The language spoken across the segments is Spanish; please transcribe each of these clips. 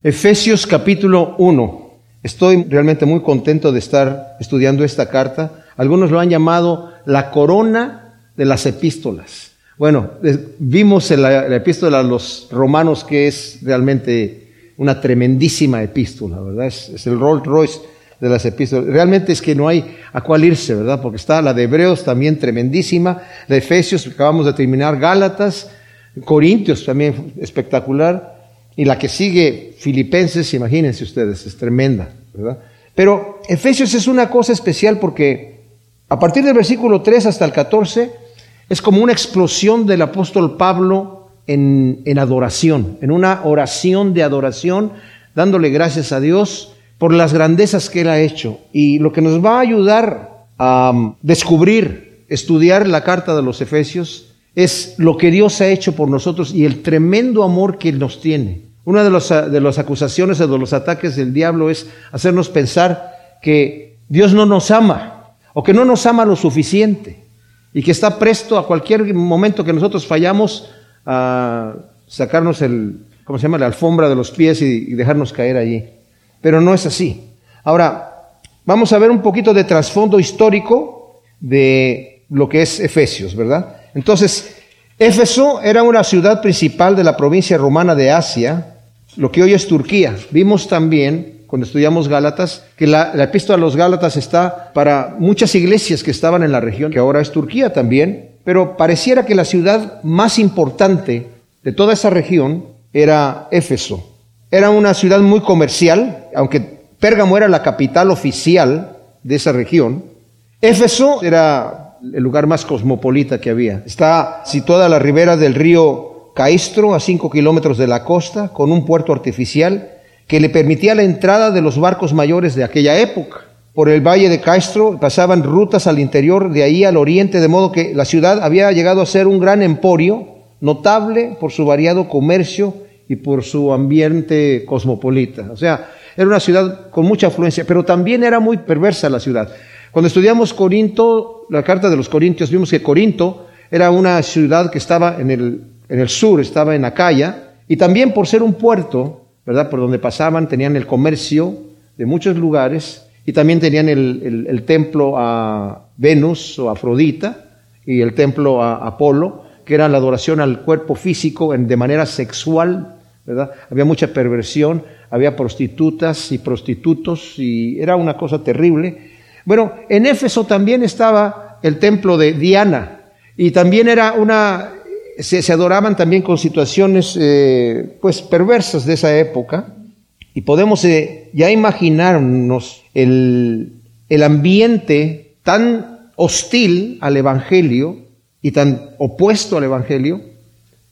Efesios capítulo 1. Estoy realmente muy contento de estar estudiando esta carta. Algunos lo han llamado la corona de las epístolas. Bueno, vimos en la, epístola a los romanos que es realmente una tremendísima epístola, ¿verdad? Es, el Rolls Royce de las epístolas. Realmente es que no hay a cuál irse, ¿verdad? Porque está la de Hebreos también tremendísima, de Efesios, acabamos de terminar, Gálatas, Corintios también espectacular y la que sigue, Filipenses, imagínense ustedes, es tremenda, ¿verdad? Pero Efesios es una cosa especial porque a partir del versículo 3 hasta el 14 es como una explosión del apóstol Pablo en, en adoración, en una oración de adoración, dándole gracias a Dios por las grandezas que Él ha hecho. Y lo que nos va a ayudar a um, descubrir, estudiar la carta de los Efesios, es lo que Dios ha hecho por nosotros y el tremendo amor que nos tiene. Una de, de las acusaciones o de los ataques del diablo es hacernos pensar que Dios no nos ama o que no nos ama lo suficiente y que está presto a cualquier momento que nosotros fallamos a sacarnos el, ¿cómo se llama?, la alfombra de los pies y, y dejarnos caer allí. Pero no es así. Ahora, vamos a ver un poquito de trasfondo histórico de lo que es Efesios, ¿verdad? Entonces, Éfeso era una ciudad principal de la provincia romana de Asia, lo que hoy es Turquía. Vimos también, cuando estudiamos Gálatas, que la, epístola a los Gálatas está para muchas iglesias que estaban en la región, que ahora es Turquía también, pero pareciera que la ciudad más importante de toda esa región era Éfeso. Era una ciudad muy comercial, aunque Pérgamo era la capital oficial de esa región. Éfeso era el lugar más cosmopolita que había. Está situada a la ribera del río Caistro, a cinco kilómetros de la costa, con un puerto artificial que le permitía la entrada de los barcos mayores de aquella época. Por el valle de Caistro pasaban rutas al interior, de ahí al oriente, de modo que la ciudad había llegado a ser un gran emporio, notable por su variado comercio y por su ambiente cosmopolita. O sea, era una ciudad con mucha afluencia, pero también era muy perversa la ciudad. Cuando estudiamos Corinto, la carta de los Corintios, vimos que Corinto era una ciudad que estaba en el en el sur estaba en Acaya, y también por ser un puerto, ¿verdad? Por donde pasaban, tenían el comercio de muchos lugares, y también tenían el, templo a Venus o Afrodita, y el templo a Apolo, que era la adoración al cuerpo físico en, de manera sexual, ¿verdad? Había mucha perversión, había prostitutas y prostitutos, y era una cosa terrible. Bueno, en Éfeso también estaba el templo de Diana, y también era una se, adoraban también con situaciones eh, pues perversas de esa época. Y podemos eh, ya imaginarnos el, el ambiente tan hostil al Evangelio y tan opuesto al Evangelio,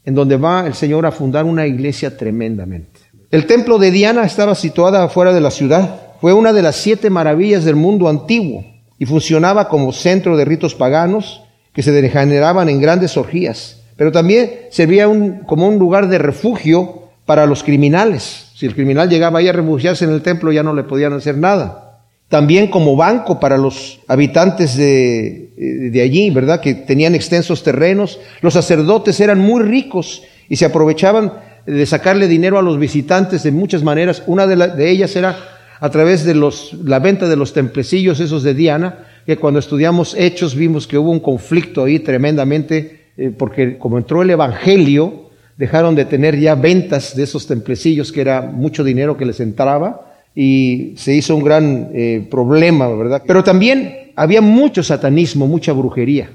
en donde va el Señor a fundar una iglesia tremendamente. El templo de Diana estaba situada afuera de la ciudad, fue una de las siete maravillas del mundo antiguo y funcionaba como centro de ritos paganos que se degeneraban en grandes orgías pero también servía como un lugar de refugio para los criminales. Si el criminal llegaba ahí a refugiarse en el templo ya no le podían hacer nada. También como banco para los habitantes de, eh, allí, ¿verdad? Que tenían extensos terrenos. Los sacerdotes eran muy ricos y se aprovechaban de sacarle dinero a los visitantes de muchas maneras. Una de, de ellas era a través de los, la venta de los templecillos esos de Diana, que cuando estudiamos Hechos vimos que hubo un conflicto ahí tremendamente eh, porque como entró el Evangelio, dejaron de tener ya ventas de esos templecillos, que era mucho dinero que les entraba, y se hizo un gran eh, problema, ¿verdad? Pero también había mucho satanismo, mucha brujería.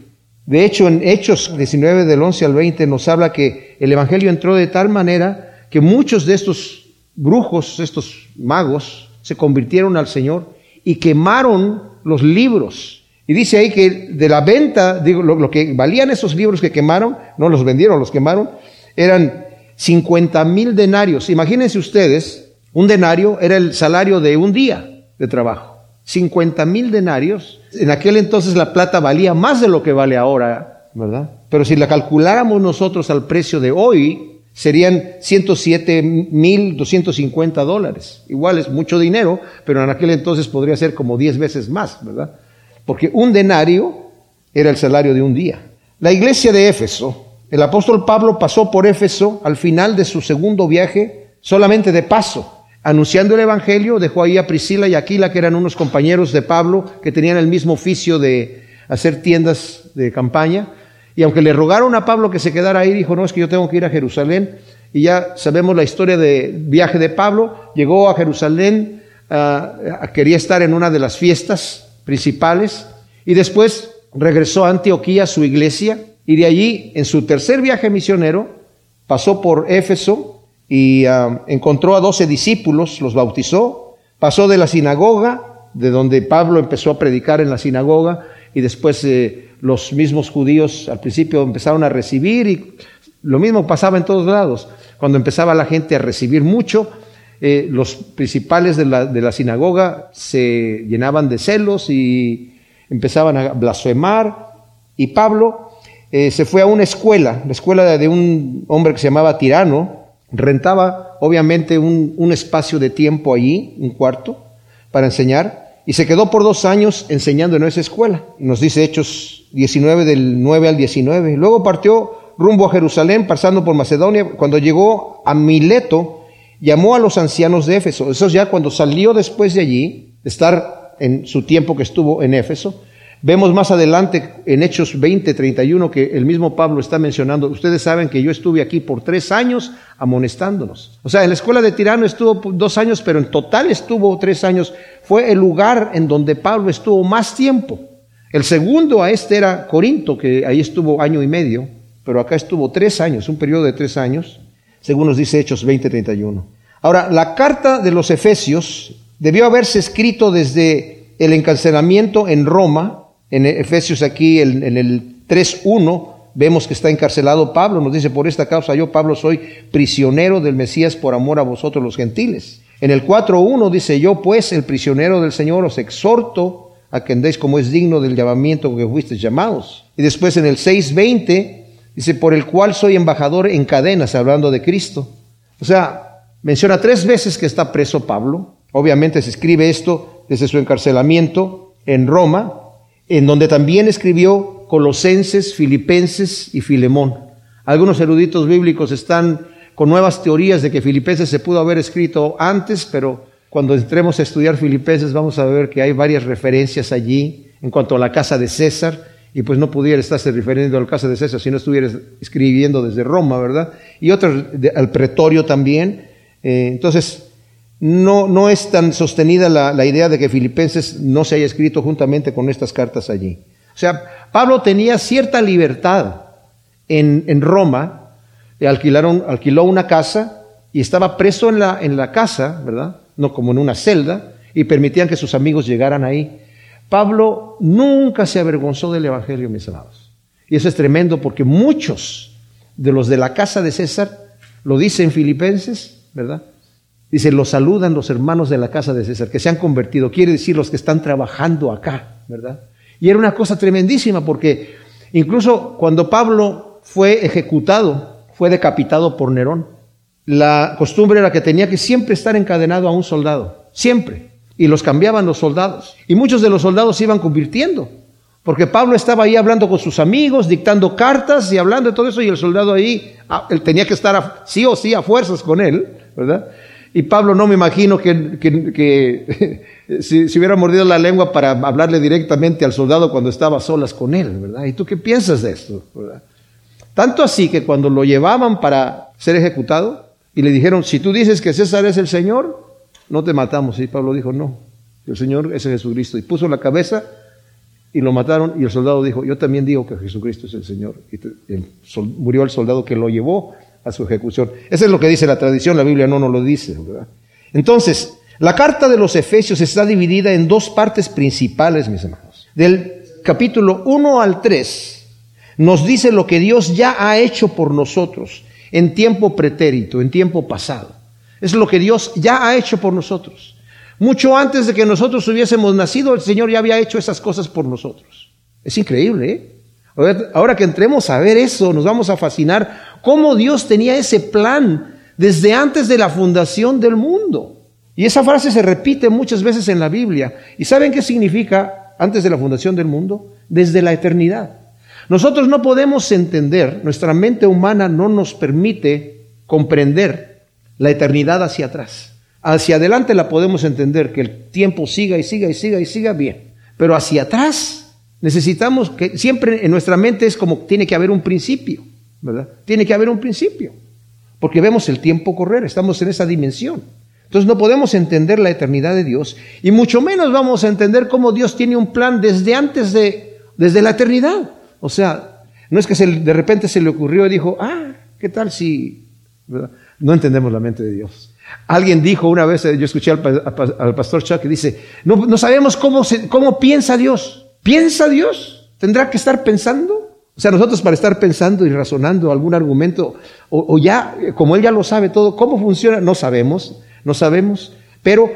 De hecho, en Hechos 19 del 11 al 20 nos habla que el Evangelio entró de tal manera que muchos de estos brujos, estos magos, se convirtieron al Señor y quemaron los libros y dice ahí que de la venta, digo, lo, que valían esos libros que quemaron, no los vendieron, los quemaron, eran 50 mil denarios. Imagínense ustedes, un denario era el salario de un día de trabajo. 50 mil denarios. En aquel entonces la plata valía más de lo que vale ahora, ¿verdad? Pero si la calculáramos nosotros al precio de hoy, serían 107 mil 250 dólares. Igual es mucho dinero, pero en aquel entonces podría ser como 10 veces más, ¿verdad? Porque un denario era el salario de un día. La iglesia de Éfeso, el apóstol Pablo pasó por Éfeso al final de su segundo viaje solamente de paso. anunciando el Evangelio, dejó ahí a Priscila y Aquila, que eran unos compañeros de Pablo, que tenían el mismo oficio de hacer tiendas de campaña. Y aunque le rogaron a Pablo que se quedara ahí, dijo, no, es que yo tengo que ir a Jerusalén. Y ya sabemos la historia del viaje de Pablo. Llegó a Jerusalén, ah, quería estar en una de las fiestas principales. Y después regresó a Antioquía, su iglesia. Y de allí, en su tercer viaje misionero, pasó por Éfeso y encontró a doce discípulos, los bautizó. Pasó de la sinagoga, de donde Pablo empezó a predicar en la sinagoga, y después eh, los mismos judíos al principio empezaron a recibir y lo mismo pasaba en todos lados. Cuando empezaba la gente a recibir mucho, eh, los principales de la, de la, sinagoga se llenaban de celos y empezaban a blasfemar. Y Pablo eh, se fue a una escuela, la escuela de un hombre que se llamaba Tirano, rentaba obviamente un, un espacio de tiempo allí, un cuarto, para enseñar. Y se quedó por dos años enseñando en esa escuela. Nos dice Hechos 19 del 9 al 19. Luego partió rumbo a Jerusalén, pasando por Macedonia. Cuando llegó a Mileto, llamó a los ancianos de Éfeso. Eso ya cuando salió después de allí, de estar en su tiempo que estuvo en Éfeso, Vemos más adelante en Hechos 20, 31 que el mismo Pablo está mencionando, ustedes saben que yo estuve aquí por tres años amonestándonos. O sea, en la escuela de Tirano estuvo dos años, pero en total estuvo tres años. Fue el lugar en donde Pablo estuvo más tiempo. El segundo a este era Corinto, que ahí estuvo año y medio, pero acá estuvo tres años, un periodo de tres años, según nos dice Hechos 20, 31. Ahora, la carta de los Efesios debió haberse escrito desde el encarcelamiento en Roma, en Efesios aquí, en, el 3.1, vemos que está encarcelado Pablo. Nos dice, por esta causa yo, Pablo, soy prisionero del Mesías por amor a vosotros los gentiles. En el 4.1 dice, yo pues, el prisionero del Señor, os exhorto a que andéis como es digno del llamamiento que fuisteis llamados. Y después en el 6.20 dice, por el cual soy embajador en cadenas, hablando de Cristo. O sea, menciona tres veces que está preso Pablo. Obviamente se escribe esto desde su encarcelamiento en Roma, en donde también escribió Colosenses, Filipenses y Filemón. Algunos eruditos bíblicos están con nuevas teorías de que Filipenses se pudo haber escrito antes, pero cuando entremos a estudiar Filipenses vamos a ver que hay varias referencias allí en cuanto a la casa de César, y pues no pudiera estarse refiriendo a la casa de César si no estuviera escribiendo desde Roma, ¿verdad? Y otros al pretorio también. Eh, entonces, no, no es tan sostenida la, idea de que Filipenses no se haya escrito juntamente con estas cartas allí. O sea, Pablo tenía cierta libertad en, en Roma, alquilaron, alquiló una casa y estaba preso en la, en la casa, ¿verdad? No como en una celda, y permitían que sus amigos llegaran ahí. Pablo nunca se avergonzó del Evangelio, mis amados. Y eso es tremendo porque muchos de los de la casa de César, lo dicen Filipenses, ¿verdad? Dice, los saludan los hermanos de la casa de César, que se han convertido, quiere decir los que están trabajando acá, ¿verdad? Y era una cosa tremendísima porque incluso cuando Pablo fue ejecutado, fue decapitado por Nerón, la costumbre era que tenía que siempre estar encadenado a un soldado, siempre, y los cambiaban los soldados. Y muchos de los soldados se iban convirtiendo, porque Pablo estaba ahí hablando con sus amigos, dictando cartas y hablando de todo eso, y el soldado ahí, ah, él tenía que estar sí o sí a fuerzas con él, ¿verdad? Y Pablo no me imagino que, si, hubiera mordido la lengua para hablarle directamente al soldado cuando estaba solas con él, ¿verdad? ¿Y tú qué piensas de esto? Tanto así que cuando lo llevaban para ser ejecutado y le dijeron, si tú dices que César es el Señor, no te matamos. Y Pablo dijo, no, el Señor es Jesucristo. Y puso la cabeza y lo mataron y el soldado dijo, yo también digo que Jesucristo es el Señor. Y murió el soldado que lo llevó a su ejecución. Eso es lo que dice la tradición, la Biblia no nos lo dice. Entonces, la carta de los Efesios está dividida en dos partes principales, mis hermanos. Del capítulo 1 al 3 nos dice lo que Dios ya ha hecho por nosotros en tiempo pretérito, en tiempo pasado. Es lo que Dios ya ha hecho por nosotros. Mucho antes de que nosotros hubiésemos nacido, el Señor ya había hecho esas cosas por nosotros. Es increíble, ¿eh? Ahora que entremos a ver eso, nos vamos a fascinar cómo Dios tenía ese plan desde antes de la fundación del mundo. Y esa frase se repite muchas veces en la Biblia. ¿Y saben qué significa antes de la fundación del mundo? Desde la eternidad. Nosotros no podemos entender, nuestra mente humana no nos permite comprender la eternidad hacia atrás. Hacia adelante la podemos entender, que el tiempo siga y siga y siga y siga bien. Pero hacia atrás necesitamos que siempre en nuestra mente es como tiene que haber un principio, ¿verdad? Tiene que haber un principio. Porque vemos el tiempo correr, estamos en esa dimensión. Entonces no podemos entender la eternidad de Dios y mucho menos vamos a entender cómo Dios tiene un plan desde antes de, desde la eternidad. O sea, no es que de repente se le ocurrió y dijo, ah, ¿qué tal si... No entendemos la mente de Dios. Alguien dijo una vez, yo escuché al, pastor Chuck que dice, no, sabemos cómo, cómo piensa Dios. ¿Piensa Dios? ¿Tendrá que estar pensando? O sea, nosotros para estar pensando y razonando algún argumento, o, o ya, como Él ya lo sabe todo, ¿cómo funciona? No sabemos no sabemos, pero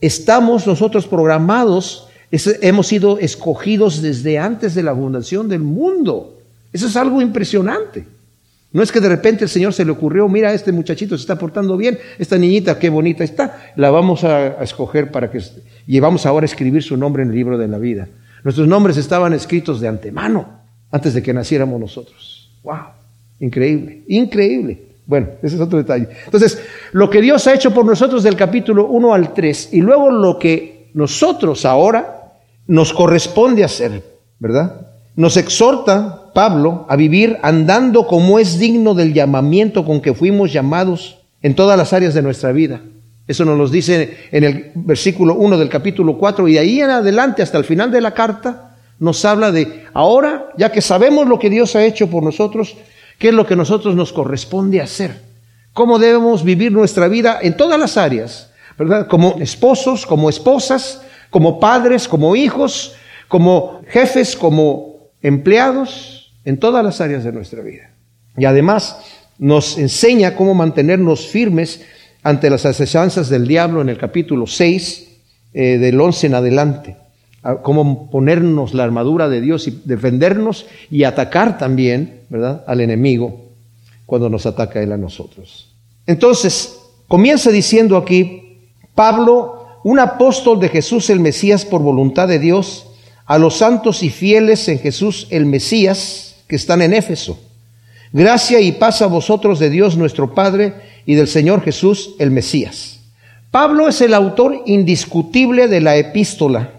estamos nosotros programados, hemos sido escogidos desde antes de la fundación del mundo. Eso es algo impresionante. No es que de repente el Señor se le ocurrió, mira, este muchachito se está portando bien, esta niñita qué bonita está, la vamos a, escoger para que... Y vamos ahora a escribir su nombre en el libro de la vida. Nuestros nombres estaban escritos de antemano, antes de que naciéramos nosotros. ¡Wow! Increíble, increíble. Bueno, ese es otro detalle. Entonces, lo que Dios ha hecho por nosotros del capítulo 1 al 3 y luego lo que nosotros ahora nos corresponde hacer, ¿verdad? Nos exhorta Pablo a vivir andando como es digno del llamamiento con que fuimos llamados en todas las áreas de nuestra vida. Eso nos lo dice en el versículo 1 del capítulo 4 y de ahí en adelante hasta el final de la carta nos habla de ahora, ya que sabemos lo que Dios ha hecho por nosotros, qué es lo que nosotros nos corresponde hacer, cómo debemos vivir nuestra vida en todas las áreas, ¿verdad? Como esposos, como esposas, como padres, como hijos, como jefes, como empleados, en todas las áreas de nuestra vida. Y además nos enseña cómo mantenernos firmes ante las asechanzas del diablo en el capítulo 6, eh, del 11 en adelante cómo ponernos la armadura de Dios y defendernos y atacar también, ¿verdad?, al enemigo cuando nos ataca él a nosotros. Entonces, comienza diciendo aquí, Pablo, un apóstol de Jesús el Mesías por voluntad de Dios, a los santos y fieles en Jesús el Mesías que están en Éfeso. Gracia y paz a vosotros de Dios nuestro Padre y del Señor Jesús el Mesías. Pablo es el autor indiscutible de la epístola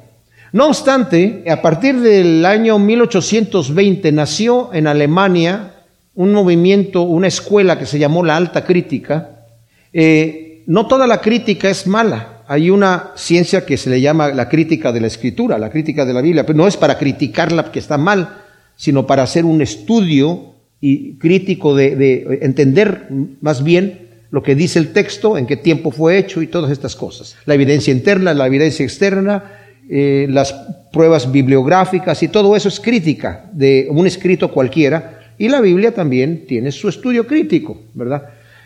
no obstante, a partir del año 1820 nació en Alemania un movimiento, una escuela que se llamó la alta crítica. Eh, no toda la crítica es mala. Hay una ciencia que se le llama la crítica de la escritura, la crítica de la Biblia, pero no es para criticarla que está mal, sino para hacer un estudio y crítico de, de entender más bien lo que dice el texto, en qué tiempo fue hecho y todas estas cosas. La evidencia interna, la evidencia externa, eh, las pruebas bibliográficas y todo eso es crítica de un escrito cualquiera. Y la Biblia también tiene su estudio crítico, ¿verdad?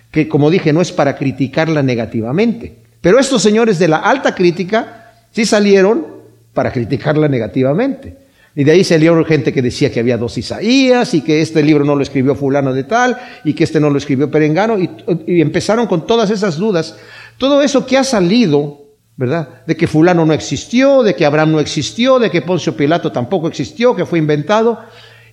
Que como dije, no es para criticarla negativamente. Pero estos señores de la alta crítica sí salieron para criticarla negativamente. Y de ahí salió gente que decía que había dos Isaías y que este libro no lo escribió fulano de tal y que este no lo escribió Perengano y, y empezaron con todas esas dudas. Todo eso que ha salido ¿verdad? De que fulano no existió, de que Abraham no existió, de que Poncio Pilato tampoco existió, que fue inventado.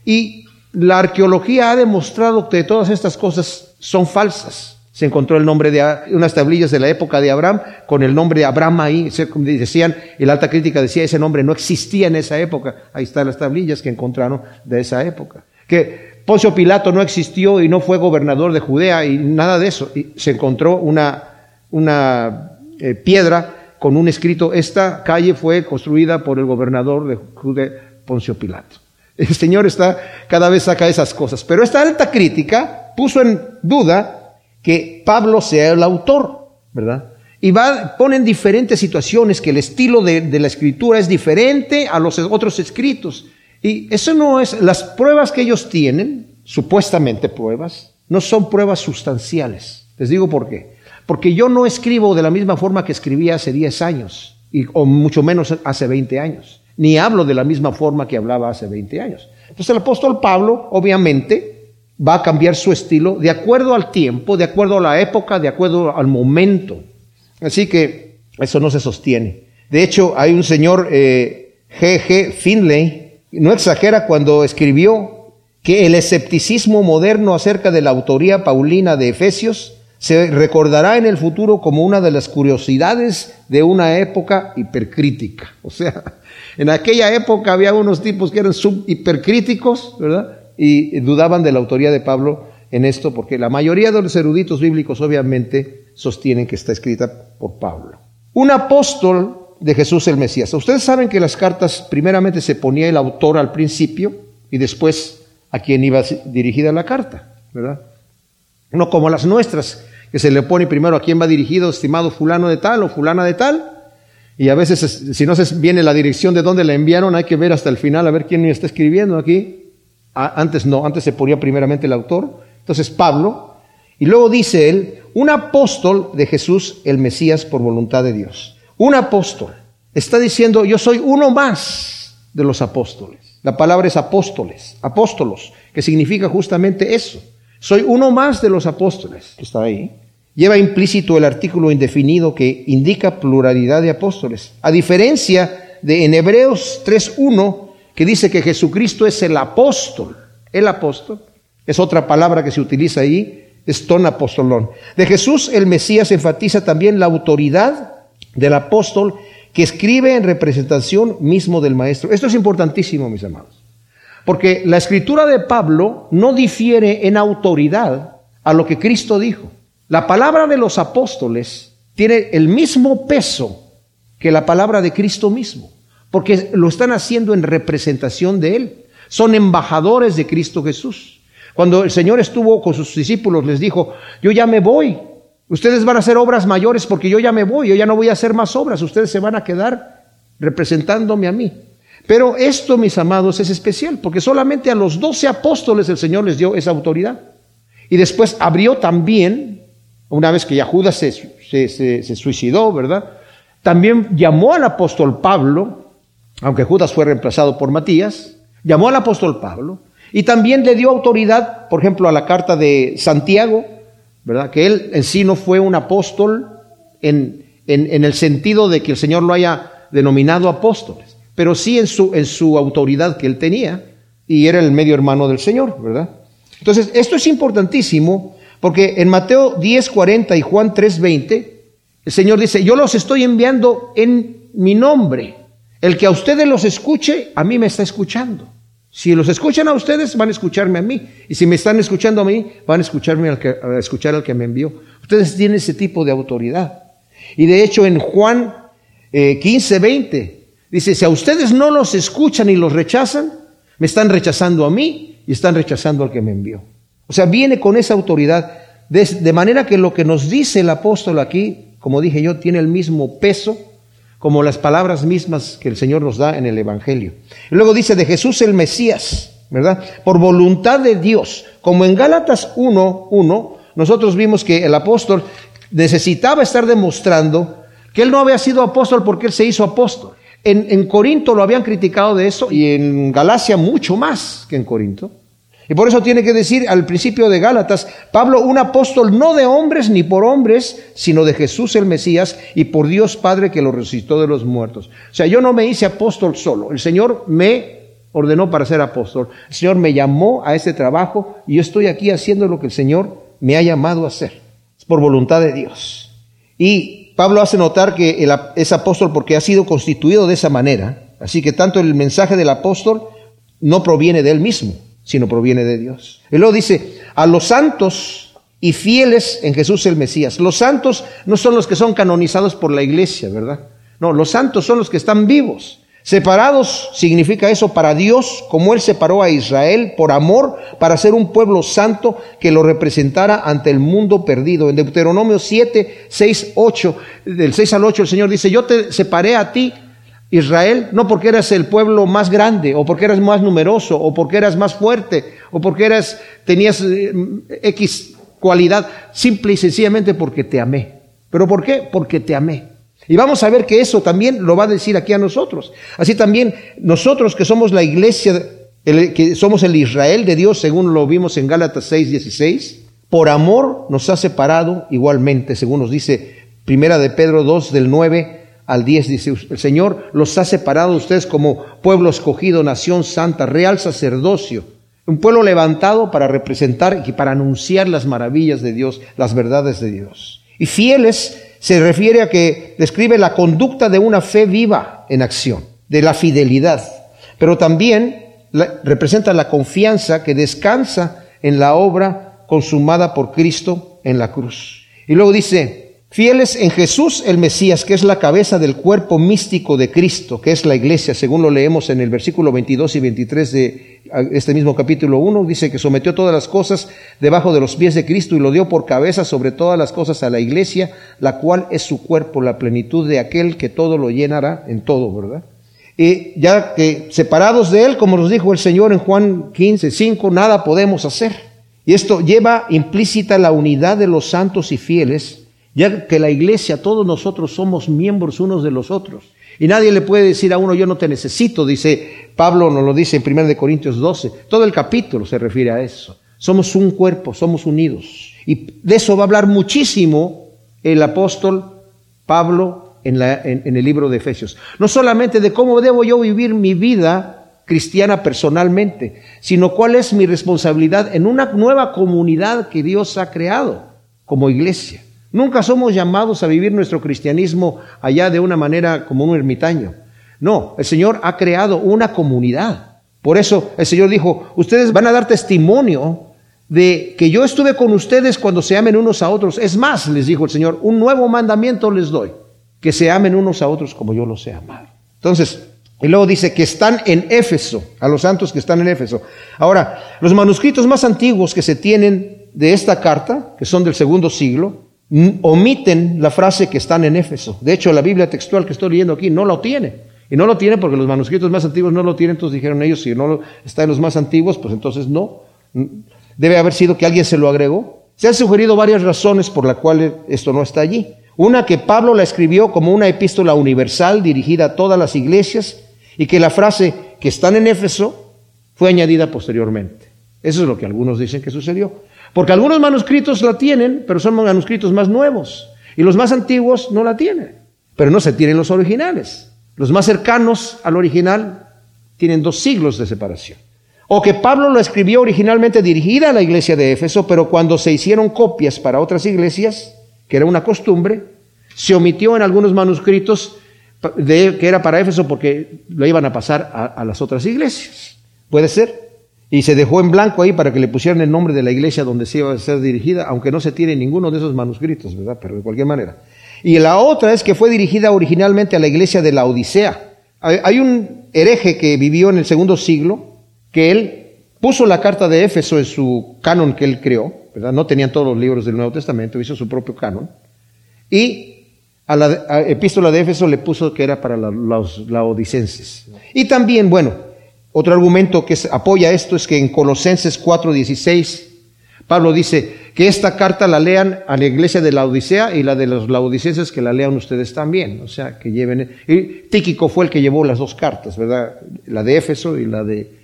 Y la arqueología ha demostrado que todas estas cosas son falsas. Se encontró el nombre de unas tablillas de la época de Abraham con el nombre de Abraham ahí. Decían, la alta crítica decía, ese nombre no existía en esa época. Ahí están las tablillas que encontraron de esa época. Que Poncio Pilato no existió y no fue gobernador de Judea y nada de eso. Y se encontró una, una eh, piedra con un escrito, esta calle fue construida por el gobernador de Judea, Poncio Pilato. El Señor está, cada vez saca esas cosas. Pero esta alta crítica puso en duda que Pablo sea el autor, ¿verdad? Y va, ponen diferentes situaciones, que el estilo de, la escritura es diferente a los otros escritos. Y eso no es, las pruebas que ellos tienen, supuestamente pruebas, no son pruebas sustanciales. Les digo por qué. Porque yo no escribo de la misma forma que escribía hace 10 años, y, o mucho menos hace 20 años, ni hablo de la misma forma que hablaba hace 20 años. Entonces el apóstol Pablo, obviamente, va a cambiar su estilo de acuerdo al tiempo, de acuerdo a la época, de acuerdo al momento. Así que eso no se sostiene. De hecho, hay un señor, eh, G.G. Finlay, no exagera cuando escribió que el escepticismo moderno acerca de la autoría paulina de Efesios se recordará en el futuro como una de las curiosidades de una época hipercrítica. O sea, en aquella época había unos tipos que eran sub hipercríticos, ¿verdad? Y dudaban de la autoría de Pablo en esto, porque la mayoría de los eruditos bíblicos obviamente sostienen que está escrita por Pablo. Un apóstol de Jesús el Mesías. Ustedes saben que las cartas primeramente se ponía el autor al principio y después a quien iba dirigida la carta, ¿verdad? No como las nuestras, que se le pone primero a quién va dirigido, estimado fulano de tal o fulana de tal, y a veces si no se viene la dirección de dónde la enviaron, hay que ver hasta el final a ver quién me está escribiendo aquí. Antes no, antes se ponía primeramente el autor, entonces Pablo, y luego dice él, un apóstol de Jesús el Mesías por voluntad de Dios. Un apóstol. Está diciendo, yo soy uno más de los apóstoles. La palabra es apóstoles, apóstolos, que significa justamente eso. Soy uno más de los apóstoles, está ahí. Lleva implícito el artículo indefinido que indica pluralidad de apóstoles. A diferencia de en Hebreos 3.1, que dice que Jesucristo es el apóstol. El apóstol es otra palabra que se utiliza ahí, es ton apostolón. De Jesús el Mesías enfatiza también la autoridad del apóstol que escribe en representación mismo del maestro. Esto es importantísimo, mis amados, porque la escritura de Pablo no difiere en autoridad a lo que Cristo dijo. La palabra de los apóstoles tiene el mismo peso que la palabra de Cristo mismo, porque lo están haciendo en representación de Él. Son embajadores de Cristo Jesús. Cuando el Señor estuvo con sus discípulos, les dijo, yo ya me voy, Ustedes van a hacer obras mayores porque yo ya me voy, yo ya no voy a hacer más obras, ustedes se van a quedar representándome a mí. Pero esto, mis amados, es especial, porque solamente a los doce apóstoles el Señor les dio esa autoridad. Y después abrió también, una vez que ya Judas se, se suicidó, ¿verdad? También llamó al apóstol Pablo, aunque Judas fue reemplazado por Matías, llamó al apóstol Pablo y también le dio autoridad, por ejemplo, a la carta de Santiago, ¿verdad? Que él en sí no fue un apóstol en, en, el sentido de que el Señor lo haya denominado apóstoles, pero sí en su, en su autoridad que él tenía y era el medio hermano del Señor, ¿verdad? Entonces, esto es importantísimo porque en Mateo 10, 40 y Juan 3, 20, el Señor dice, yo los estoy enviando en mi nombre. El que a ustedes los escuche, a mí me está escuchando. Si los escuchan a ustedes, van a escucharme a mí. Y si me están escuchando a mí, van a, escucharme al que, a escuchar al que me envió. Ustedes tienen ese tipo de autoridad. Y de hecho en Juan 15, eh, 20, dice, si a ustedes no los escuchan y los rechazan, me están rechazando a mí y están rechazando al que me envió. O sea, viene con esa autoridad. de manera que lo que nos dice el apóstol aquí, como dije yo, tiene el mismo peso como las palabras mismas que el Señor nos da en el Evangelio. Luego dice de Jesús el Mesías, ¿verdad? Por voluntad de Dios. Como en Gálatas 1.1, nosotros vimos que el apóstol necesitaba estar demostrando que él no había sido apóstol porque él se hizo apóstol. En, en Corinto lo habían criticado de eso y en Galacia mucho más que en Corinto. Y por eso tiene que decir al principio de Gálatas, Pablo, un apóstol no de hombres ni por hombres, sino de Jesús el Mesías y por Dios Padre que lo resucitó de los muertos. O sea, yo no me hice apóstol solo, el Señor me ordenó para ser apóstol, el Señor me llamó a ese trabajo y yo estoy aquí haciendo lo que el Señor me ha llamado a hacer. Es por voluntad de Dios. Y Pablo hace notar que es apóstol porque ha sido constituido de esa manera. Así que tanto el mensaje del apóstol no proviene de él mismo, sino proviene de Dios. Y luego dice, a los santos y fieles en Jesús el Mesías. Los santos no son los que son canonizados por la iglesia, ¿verdad? No, los santos son los que están vivos. Separados significa eso para Dios, como Él separó a Israel por amor, para ser un pueblo santo que lo representara ante el mundo perdido. En Deuteronomio 7, 6, 8, del 6 al 8, el Señor dice, yo te separé a ti Israel, no porque eras el pueblo más grande, o porque eras más numeroso, o porque eras más fuerte, o porque eras, tenías eh, X cualidad, simple y sencillamente porque te amé. ¿Pero por qué? Porque te amé. Y vamos a ver que eso también lo va a decir aquí a nosotros. Así también nosotros que somos la iglesia, que somos el Israel de Dios, según lo vimos en Gálatas 6, 16, por amor nos ha separado igualmente, según nos dice Primera de Pedro 2 del 9 al 10 dice, el Señor los ha separado a ustedes como pueblo escogido, nación santa, real sacerdocio. Un pueblo levantado para representar y para anunciar las maravillas de Dios, las verdades de Dios. Y fieles se refiere a que describe la conducta de una fe viva en acción, de la fidelidad, pero también representa la confianza que descansa en la obra consumada por Cristo en la cruz. Y luego dice, Fieles en Jesús el Mesías, que es la cabeza del cuerpo místico de Cristo, que es la iglesia, según lo leemos en el versículo 22 y 23 de este mismo capítulo 1, dice que sometió todas las cosas debajo de los pies de Cristo y lo dio por cabeza sobre todas las cosas a la iglesia, la cual es su cuerpo, la plenitud de aquel que todo lo llenará en todo, ¿verdad? Y ya que separados de él, como nos dijo el Señor en Juan 15, 5, nada podemos hacer. Y esto lleva implícita la unidad de los santos y fieles, ya que la iglesia, todos nosotros somos miembros unos de los otros. Y nadie le puede decir a uno, yo no te necesito, dice Pablo, nos lo dice en 1 Corintios 12. Todo el capítulo se refiere a eso. Somos un cuerpo, somos unidos. Y de eso va a hablar muchísimo el apóstol Pablo en, en el libro de Efesios. No solamente de cómo debo yo vivir mi vida cristiana personalmente, sino cuál es mi responsabilidad en una nueva comunidad que Dios ha creado como iglesia. Nunca somos llamados a vivir nuestro cristianismo allá de una manera como un ermitaño. No, el Señor ha creado una comunidad. Por eso el Señor dijo, ustedes van a dar testimonio de que yo estuve con ustedes cuando se amen unos a otros. Es más, les dijo el Señor, un nuevo mandamiento les doy, que se amen unos a otros como yo los he amado. Entonces, y luego dice que están en Éfeso, a los santos que están en Éfeso. Ahora, los manuscritos más antiguos que se tienen de esta carta, que son del segundo siglo, omiten la frase que están en Éfeso. De hecho, la Biblia textual que estoy leyendo aquí no lo tiene. Y no lo tiene porque los manuscritos más antiguos no lo tienen, entonces dijeron ellos, si no está en los más antiguos, pues entonces no. Debe haber sido que alguien se lo agregó. Se han sugerido varias razones por las cuales esto no está allí. Una, que Pablo la escribió como una epístola universal dirigida a todas las iglesias y que la frase que están en Éfeso fue añadida posteriormente. Eso es lo que algunos dicen que sucedió. Porque algunos manuscritos la tienen, pero son manuscritos más nuevos. Y los más antiguos no la tienen. Pero no se tienen los originales. Los más cercanos al original tienen dos siglos de separación. O que Pablo lo escribió originalmente dirigida a la iglesia de Éfeso, pero cuando se hicieron copias para otras iglesias, que era una costumbre, se omitió en algunos manuscritos de, que era para Éfeso porque lo iban a pasar a, a las otras iglesias. Puede ser. Y se dejó en blanco ahí para que le pusieran el nombre de la iglesia donde se iba a ser dirigida, aunque no se tiene ninguno de esos manuscritos, ¿verdad? Pero de cualquier manera. Y la otra es que fue dirigida originalmente a la iglesia de la Odisea. Hay un hereje que vivió en el segundo siglo, que él puso la carta de Éfeso en su canon que él creó, ¿verdad? No tenían todos los libros del Nuevo Testamento, hizo su propio canon. Y a la epístola de Éfeso le puso que era para los laodicenses. Y también, bueno, otro argumento que apoya esto es que en Colosenses 4:16 Pablo dice que esta carta la lean a la iglesia de la Odisea y la de los laodicenses que la lean ustedes también, o sea, que lleven y Tíquico fue el que llevó las dos cartas, ¿verdad? La de Éfeso y la de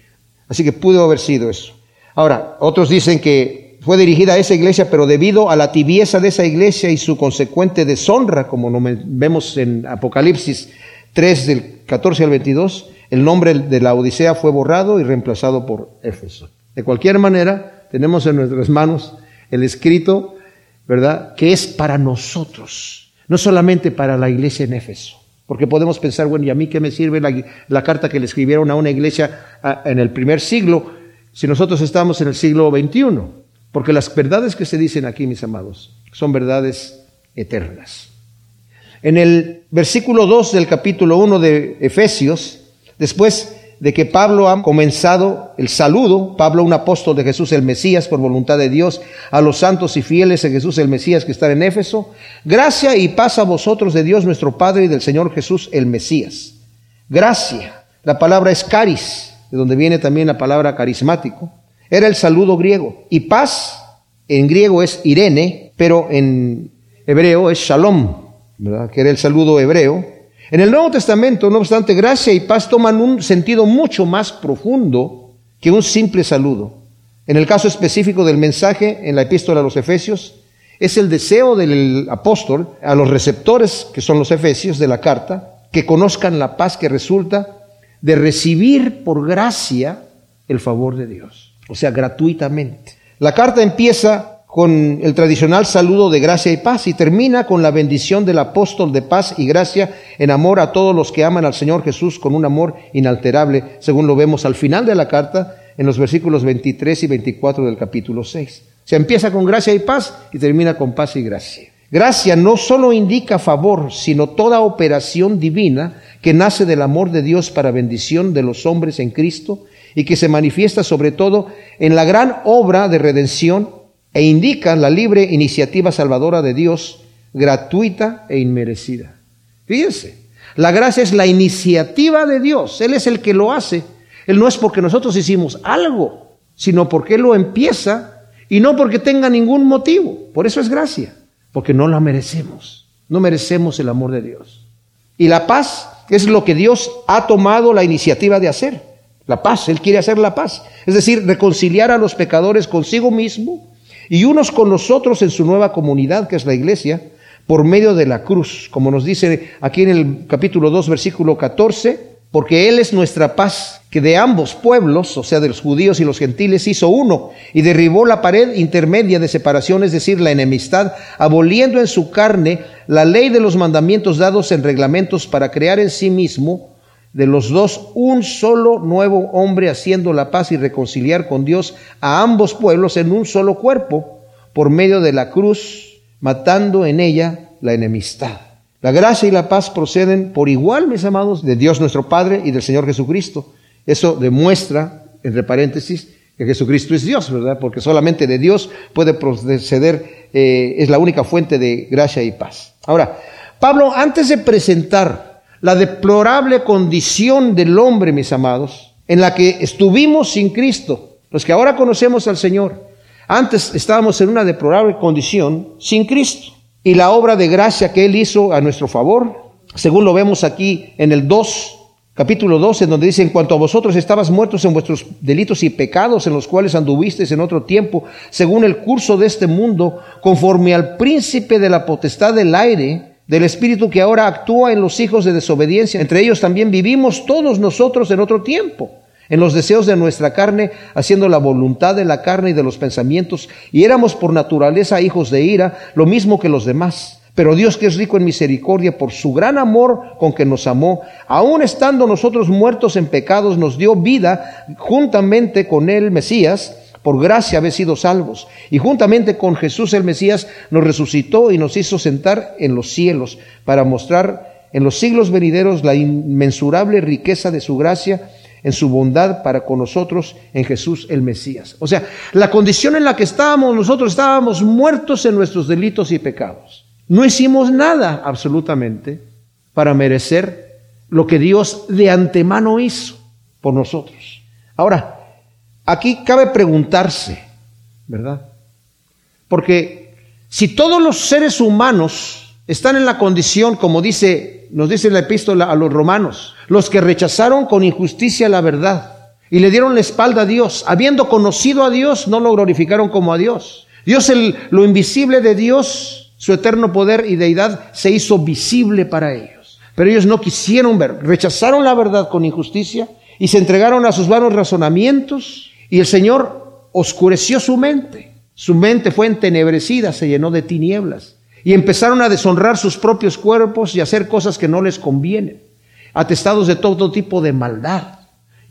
Así que pudo haber sido eso. Ahora, otros dicen que fue dirigida a esa iglesia, pero debido a la tibieza de esa iglesia y su consecuente deshonra, como vemos en Apocalipsis 3 del 14 al 22, el nombre de la Odisea fue borrado y reemplazado por Éfeso. De cualquier manera, tenemos en nuestras manos el escrito, ¿verdad?, que es para nosotros, no solamente para la iglesia en Éfeso. Porque podemos pensar, bueno, ¿y a mí qué me sirve la, carta que le escribieron a una iglesia en el primer siglo si nosotros estamos en el siglo XXI? Porque las verdades que se dicen aquí, mis amados, son verdades eternas. En el versículo 2 del capítulo 1 de Efesios, Después de que Pablo ha comenzado el saludo, Pablo, un apóstol de Jesús el Mesías por voluntad de Dios, a los santos y fieles en Jesús el Mesías que están en Éfeso, gracia y paz a vosotros de Dios nuestro Padre y del Señor Jesús el Mesías. Gracia, la palabra es caris, de donde viene también la palabra carismático, era el saludo griego. Y paz en griego es Irene, pero en hebreo es shalom, ¿verdad? que era el saludo hebreo en el Nuevo Testamento, no obstante, gracia y paz toman un sentido mucho más profundo que un simple saludo. En el caso específico del mensaje en la epístola a los Efesios, es el deseo del apóstol a los receptores, que son los Efesios de la carta, que conozcan la paz que resulta de recibir por gracia el favor de Dios. o sea, gratuitamente. La carta empieza con el tradicional saludo de gracia y paz y termina con la bendición del apóstol de paz y gracia en amor a todos los que aman al Señor Jesús con un amor inalterable, según lo vemos al final de la carta en los versículos 23 y 24 del capítulo 6. Se empieza con gracia y paz y termina con paz y gracia. Gracia no solo indica favor, sino toda operación divina que nace del amor de Dios para bendición de los hombres en Cristo y que se manifiesta sobre todo en la gran obra de redención e indica la libre iniciativa salvadora de Dios, gratuita e inmerecida. Fíjense, la gracia es la iniciativa de Dios, Él es el que lo hace. Él no es porque nosotros hicimos algo, sino porque Él lo empieza y no porque tenga ningún motivo. Por eso es gracia, porque no la merecemos, no merecemos el amor de Dios. Y la paz es lo que Dios ha tomado la iniciativa de hacer. La paz, Él quiere hacer la paz. Es decir, reconciliar a los pecadores consigo mismo y unos con nosotros en su nueva comunidad, que es la iglesia, por medio de la cruz, como nos dice aquí en el capítulo 2, versículo 14, porque Él es nuestra paz, que de ambos pueblos, o sea, de los judíos y los gentiles, hizo uno y derribó la pared intermedia de separación, es decir, la enemistad, aboliendo en su carne la ley de los mandamientos dados en reglamentos para crear en sí mismo de los dos un solo nuevo hombre haciendo la paz y reconciliar con Dios a ambos pueblos en un solo cuerpo por medio de la cruz, matando en ella la enemistad. La gracia y la paz proceden por igual, mis amados, de Dios nuestro Padre y del Señor Jesucristo. Eso demuestra, entre paréntesis, que Jesucristo es Dios, ¿verdad? Porque solamente de Dios puede proceder, eh, es la única fuente de gracia y paz. Ahora, Pablo, antes de presentar la deplorable condición del hombre, mis amados, en la que estuvimos sin Cristo, los que ahora conocemos al Señor. Antes estábamos en una deplorable condición sin Cristo. Y la obra de gracia que Él hizo a nuestro favor, según lo vemos aquí en el 2, capítulo 12, donde dice, en cuanto a vosotros estabas muertos en vuestros delitos y pecados en los cuales anduvisteis en otro tiempo, según el curso de este mundo, conforme al príncipe de la potestad del aire, del espíritu que ahora actúa en los hijos de desobediencia. Entre ellos también vivimos todos nosotros en otro tiempo, en los deseos de nuestra carne, haciendo la voluntad de la carne y de los pensamientos, y éramos por naturaleza hijos de ira, lo mismo que los demás. Pero Dios que es rico en misericordia, por su gran amor con que nos amó, aun estando nosotros muertos en pecados, nos dio vida juntamente con él, Mesías, por gracia habéis sido salvos. Y juntamente con Jesús el Mesías nos resucitó y nos hizo sentar en los cielos para mostrar en los siglos venideros la inmensurable riqueza de su gracia en su bondad para con nosotros en Jesús el Mesías. O sea, la condición en la que estábamos nosotros estábamos muertos en nuestros delitos y pecados. No hicimos nada absolutamente para merecer lo que Dios de antemano hizo por nosotros. Ahora, Aquí cabe preguntarse, ¿verdad? Porque si todos los seres humanos están en la condición, como dice, nos dice la epístola a los romanos, los que rechazaron con injusticia la verdad y le dieron la espalda a Dios, habiendo conocido a Dios, no lo glorificaron como a Dios. Dios, el, lo invisible de Dios, su eterno poder y deidad, se hizo visible para ellos. Pero ellos no quisieron ver, rechazaron la verdad con injusticia y se entregaron a sus vanos razonamientos y el Señor oscureció su mente. Su mente fue entenebrecida, se llenó de tinieblas. Y empezaron a deshonrar sus propios cuerpos y a hacer cosas que no les convienen, atestados de todo tipo de maldad.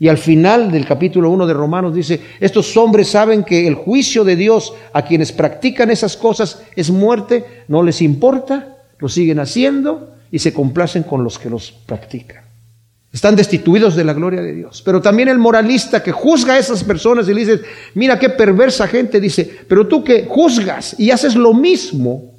Y al final del capítulo 1 de Romanos dice, estos hombres saben que el juicio de Dios a quienes practican esas cosas es muerte, no les importa, lo siguen haciendo y se complacen con los que los practican. Están destituidos de la gloria de Dios. Pero también el moralista que juzga a esas personas y le dice, mira qué perversa gente, dice, pero tú que juzgas y haces lo mismo,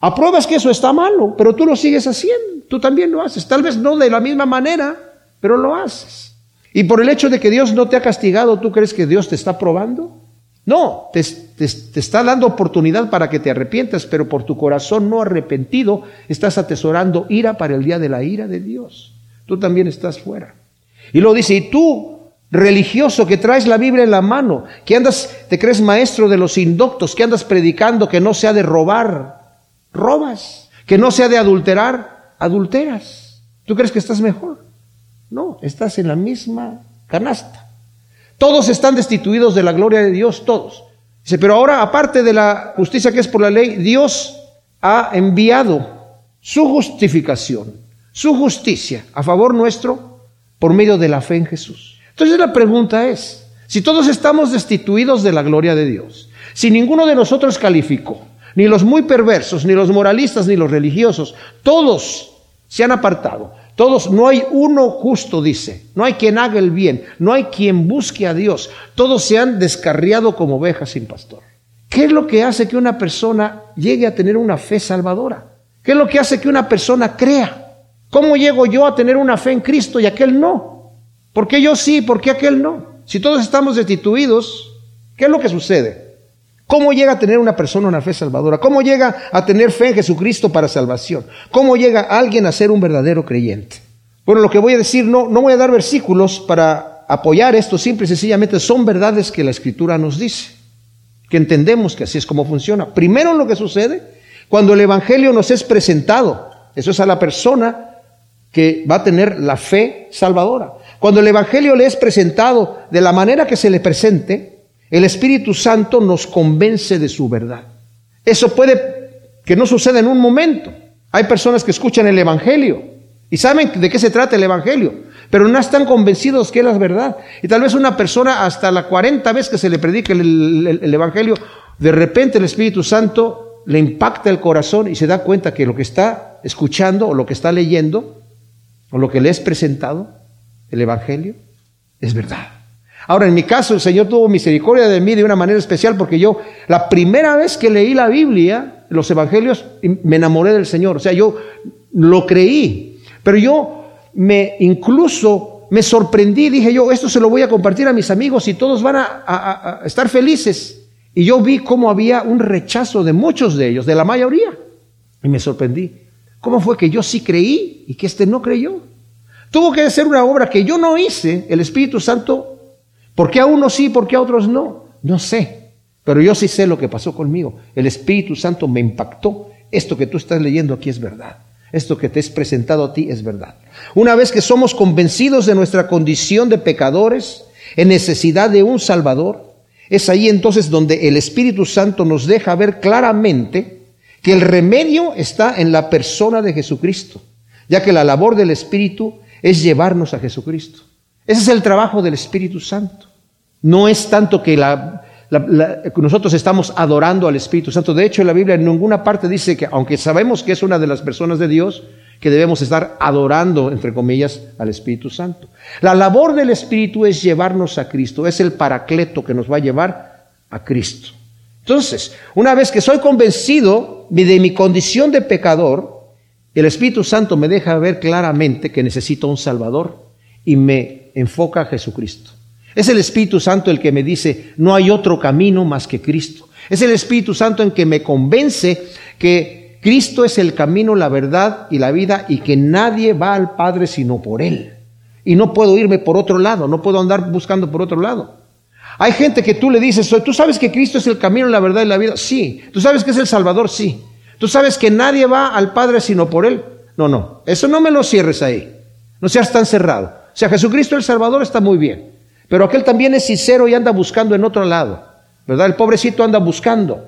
apruebas que eso está malo, pero tú lo sigues haciendo, tú también lo haces. Tal vez no de la misma manera, pero lo haces. Y por el hecho de que Dios no te ha castigado, ¿tú crees que Dios te está probando? No, te, te, está dando oportunidad para que te arrepientas, pero por tu corazón no arrepentido estás atesorando ira para el día de la ira de Dios tú también estás fuera. Y luego dice, y tú, religioso, que traes la Biblia en la mano, que andas, te crees maestro de los indoctos, que andas predicando que no sea de robar, robas, que no sea de adulterar, adulteras. ¿Tú crees que estás mejor? No, estás en la misma canasta. Todos están destituidos de la gloria de Dios, todos. Dice, pero ahora, aparte de la justicia que es por la ley, Dios ha enviado su justificación, su justicia a favor nuestro por medio de la fe en Jesús. Entonces la pregunta es, si todos estamos destituidos de la gloria de Dios, si ninguno de nosotros calificó, ni los muy perversos, ni los moralistas, ni los religiosos, todos se han apartado, todos, no hay uno justo, dice, no hay quien haga el bien, no hay quien busque a Dios, todos se han descarriado como ovejas sin pastor. ¿Qué es lo que hace que una persona llegue a tener una fe salvadora? ¿Qué es lo que hace que una persona crea? ¿Cómo llego yo a tener una fe en Cristo y aquel no? ¿Por qué yo sí? ¿Por qué aquel no? Si todos estamos destituidos, ¿qué es lo que sucede? ¿Cómo llega a tener una persona una fe salvadora? ¿Cómo llega a tener fe en Jesucristo para salvación? ¿Cómo llega alguien a ser un verdadero creyente? Bueno, lo que voy a decir, no, no voy a dar versículos para apoyar esto, simple y sencillamente son verdades que la Escritura nos dice, que entendemos que así es como funciona. Primero lo que sucede cuando el Evangelio nos es presentado, eso es a la persona que va a tener la fe salvadora. Cuando el Evangelio le es presentado de la manera que se le presente, el Espíritu Santo nos convence de su verdad. Eso puede que no suceda en un momento. Hay personas que escuchan el Evangelio y saben de qué se trata el Evangelio, pero no están convencidos que es la verdad. Y tal vez una persona hasta la cuarenta vez que se le predica el Evangelio, de repente el Espíritu Santo le impacta el corazón y se da cuenta que lo que está escuchando o lo que está leyendo o lo que le es presentado, el Evangelio, es verdad. Ahora, en mi caso, el Señor tuvo misericordia de mí de una manera especial porque yo, la primera vez que leí la Biblia, los Evangelios, me enamoré del Señor. O sea, yo lo creí, pero yo me incluso me sorprendí, dije yo, esto se lo voy a compartir a mis amigos y todos van a, a estar felices. Y yo vi cómo había un rechazo de muchos de ellos, de la mayoría. Y me sorprendí. ¿Cómo fue que yo sí creí y que este no creyó? Tuvo que ser una obra que yo no hice, el Espíritu Santo. ¿Por qué a unos sí, por qué a otros no? No sé. Pero yo sí sé lo que pasó conmigo. El Espíritu Santo me impactó. Esto que tú estás leyendo aquí es verdad. Esto que te es presentado a ti es verdad. Una vez que somos convencidos de nuestra condición de pecadores, en necesidad de un Salvador, es ahí entonces donde el Espíritu Santo nos deja ver claramente que el remedio está en la persona de Jesucristo, ya que la labor del Espíritu es llevarnos a Jesucristo. Ese es el trabajo del Espíritu Santo. No es tanto que nosotros estamos adorando al Espíritu Santo. De hecho, la Biblia en ninguna parte dice que, aunque sabemos que es una de las personas de Dios, que debemos estar adorando, entre comillas, al Espíritu Santo. La labor del Espíritu es llevarnos a Cristo, es el paracleto que nos va a llevar a Cristo. Entonces, una vez que soy convencido de mi condición de pecador, el Espíritu Santo me deja ver claramente que necesito un Salvador y me enfoca a Jesucristo. Es el Espíritu Santo el que me dice, no hay otro camino más que Cristo. Es el Espíritu Santo en que me convence que Cristo es el camino, la verdad y la vida y que nadie va al Padre sino por Él. Y no puedo irme por otro lado, no puedo andar buscando por otro lado. Hay gente que tú le dices, tú sabes que Cristo es el camino, la verdad y la vida. Sí. Tú sabes que es el Salvador. Sí. Tú sabes que nadie va al Padre sino por Él. No, no. Eso no me lo cierres ahí. No seas tan cerrado. O sea, Jesucristo el Salvador está muy bien. Pero aquel también es sincero y anda buscando en otro lado. ¿Verdad? El pobrecito anda buscando.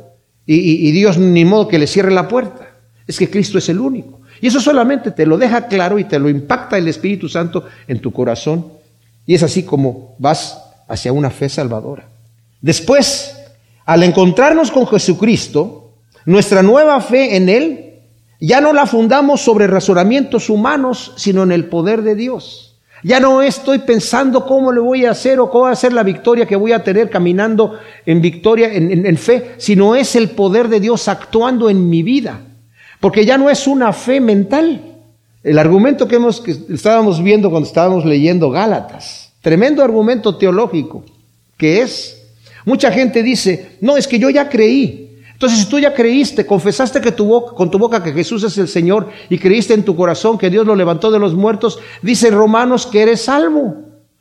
Y, Dios ni modo que le cierre la puerta. Es que Cristo es el único. Y eso solamente te lo deja claro y te lo impacta el Espíritu Santo en tu corazón. Y es así como vas hacia una fe salvadora. Después, al encontrarnos con Jesucristo, nuestra nueva fe en Él ya no la fundamos sobre razonamientos humanos, sino en el poder de Dios. Ya no estoy pensando cómo le voy a hacer o cómo va a ser la victoria que voy a tener caminando en victoria, en, fe, sino es el poder de Dios actuando en mi vida. Porque ya no es una fe mental. El argumento que, hemos, que estábamos viendo cuando estábamos leyendo Gálatas, tremendo argumento teológico, que es, mucha gente dice, no, es que yo ya creí, entonces, si tú ya creíste, confesaste que tu boca, con tu boca que Jesús es el Señor y creíste en tu corazón que Dios lo levantó de los muertos, dice Romanos que eres salvo.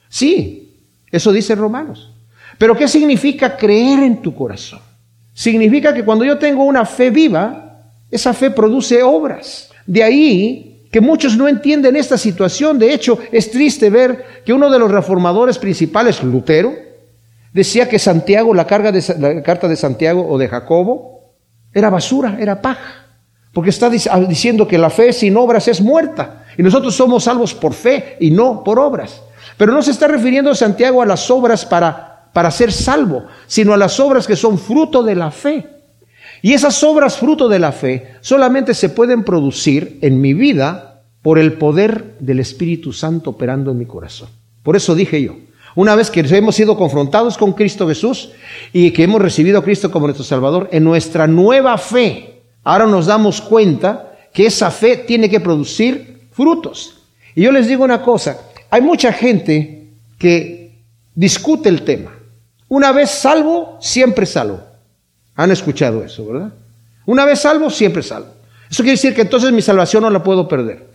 Sí, eso dice Romanos. Pero ¿qué significa creer en tu corazón? Significa que cuando yo tengo una fe viva, esa fe produce obras. De ahí que muchos no entienden esta situación. De hecho, es triste ver que uno de los reformadores principales, Lutero, decía que Santiago, la, carga de, la carta de Santiago o de Jacobo, era basura, era paja. Porque está ah, diciendo que la fe sin obras es muerta. Y nosotros somos salvos por fe y no por obras. Pero no se está refiriendo Santiago a las obras para, para ser salvo, sino a las obras que son fruto de la fe. Y esas obras fruto de la fe solamente se pueden producir en mi vida por el poder del Espíritu Santo operando en mi corazón. Por eso dije yo, una vez que hemos sido confrontados con Cristo Jesús y que hemos recibido a Cristo como nuestro Salvador, en nuestra nueva fe, ahora nos damos cuenta que esa fe tiene que producir frutos. Y yo les digo una cosa, hay mucha gente que discute el tema. Una vez salvo, siempre salvo. Han escuchado eso, ¿verdad? Una vez salvo, siempre salvo. Eso quiere decir que entonces mi salvación no la puedo perder.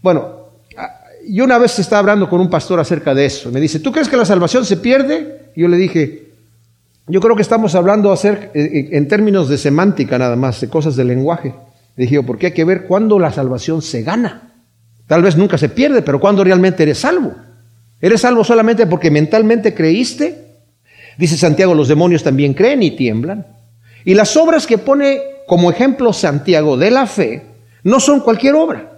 Bueno, yo una vez estaba hablando con un pastor acerca de eso. Me dice, ¿tú crees que la salvación se pierde? Yo le dije, yo creo que estamos hablando acerca, eh, eh, en términos de semántica nada más, de cosas del lenguaje. Le dije, porque hay que ver cuándo la salvación se gana. Tal vez nunca se pierde, pero cuándo realmente eres salvo. ¿Eres salvo solamente porque mentalmente creíste? Dice Santiago, los demonios también creen y tiemblan. Y las obras que pone como ejemplo Santiago de la fe no son cualquier obra,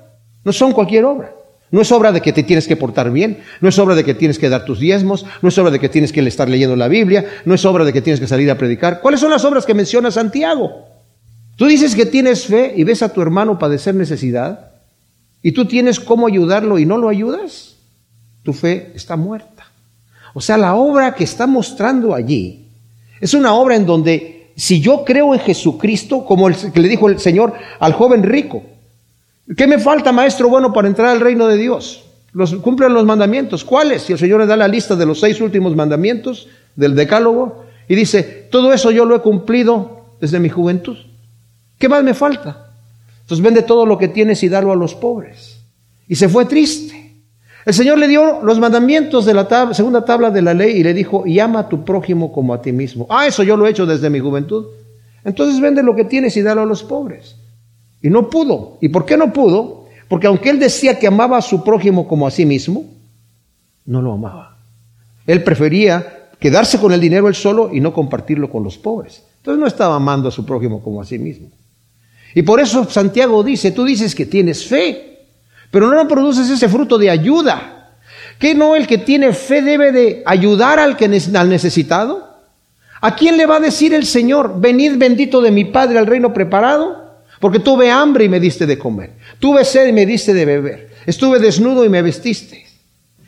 no son cualquier obra. No es obra de que te tienes que portar bien, no es obra de que tienes que dar tus diezmos, no es obra de que tienes que estar leyendo la Biblia, no es obra de que tienes que salir a predicar. ¿Cuáles son las obras que menciona Santiago? Tú dices que tienes fe y ves a tu hermano padecer necesidad y tú tienes cómo ayudarlo y no lo ayudas. Tu fe está muerta. O sea, la obra que está mostrando allí es una obra en donde si yo creo en Jesucristo, como el que le dijo el Señor al joven rico, ¿Qué me falta, maestro bueno, para entrar al reino de Dios? Los, cumplen los mandamientos. ¿Cuáles? Si el Señor le da la lista de los seis últimos mandamientos del decálogo y dice, todo eso yo lo he cumplido desde mi juventud. ¿Qué más me falta? Entonces vende todo lo que tienes y dalo a los pobres. Y se fue triste. El Señor le dio los mandamientos de la segunda tabla de la ley y le dijo, y ama a tu prójimo como a ti mismo. Ah, eso yo lo he hecho desde mi juventud. Entonces vende lo que tienes y dalo a los pobres. Y no pudo. ¿Y por qué no pudo? Porque aunque él decía que amaba a su prójimo como a sí mismo, no lo amaba. Él prefería quedarse con el dinero él solo y no compartirlo con los pobres. Entonces no estaba amando a su prójimo como a sí mismo. Y por eso Santiago dice, tú dices que tienes fe, pero no produces ese fruto de ayuda. ¿Qué no el que tiene fe debe de ayudar al, que, al necesitado? ¿A quién le va a decir el Señor, venid bendito de mi Padre al reino preparado? Porque tuve hambre y me diste de comer. Tuve sed y me diste de beber. Estuve desnudo y me vestiste.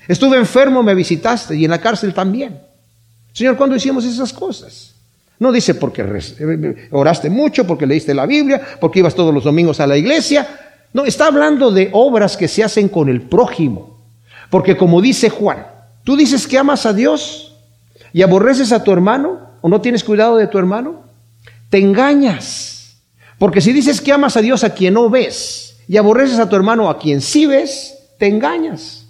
Estuve enfermo, y me visitaste y en la cárcel también. Señor, ¿cuándo hicimos esas cosas? No dice porque oraste mucho, porque leíste la Biblia, porque ibas todos los domingos a la iglesia. No, está hablando de obras que se hacen con el prójimo. Porque como dice Juan, tú dices que amas a Dios y aborreces a tu hermano o no tienes cuidado de tu hermano, te engañas. Porque si dices que amas a Dios a quien no ves y aborreces a tu hermano a quien sí ves, te engañas.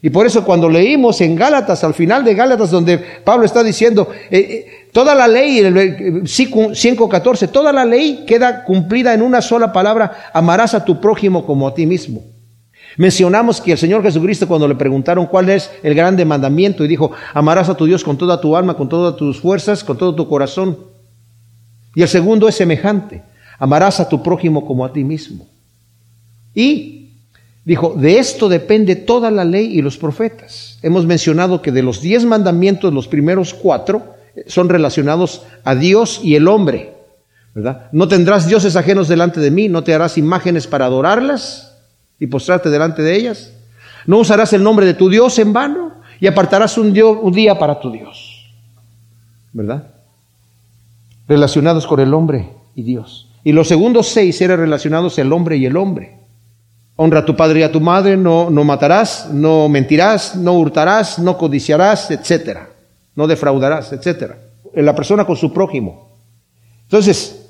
Y por eso cuando leímos en Gálatas, al final de Gálatas, donde Pablo está diciendo, eh, eh, toda la ley, el 5.14, toda la ley queda cumplida en una sola palabra, amarás a tu prójimo como a ti mismo. Mencionamos que el Señor Jesucristo cuando le preguntaron cuál es el grande mandamiento y dijo, amarás a tu Dios con toda tu alma, con todas tus fuerzas, con todo tu corazón. Y el segundo es semejante, Amarás a tu prójimo como a ti mismo. Y dijo, de esto depende toda la ley y los profetas. Hemos mencionado que de los diez mandamientos, los primeros cuatro son relacionados a Dios y el hombre. ¿verdad? No tendrás dioses ajenos delante de mí, no te harás imágenes para adorarlas y postrarte delante de ellas. No usarás el nombre de tu Dios en vano y apartarás un, un día para tu Dios. ¿Verdad? Relacionados con el hombre y Dios. Y los segundos seis eran relacionados el hombre y el hombre. Honra a tu padre y a tu madre, no, no matarás, no mentirás, no hurtarás, no codiciarás, etcétera. No defraudarás, etcétera. La persona con su prójimo. Entonces,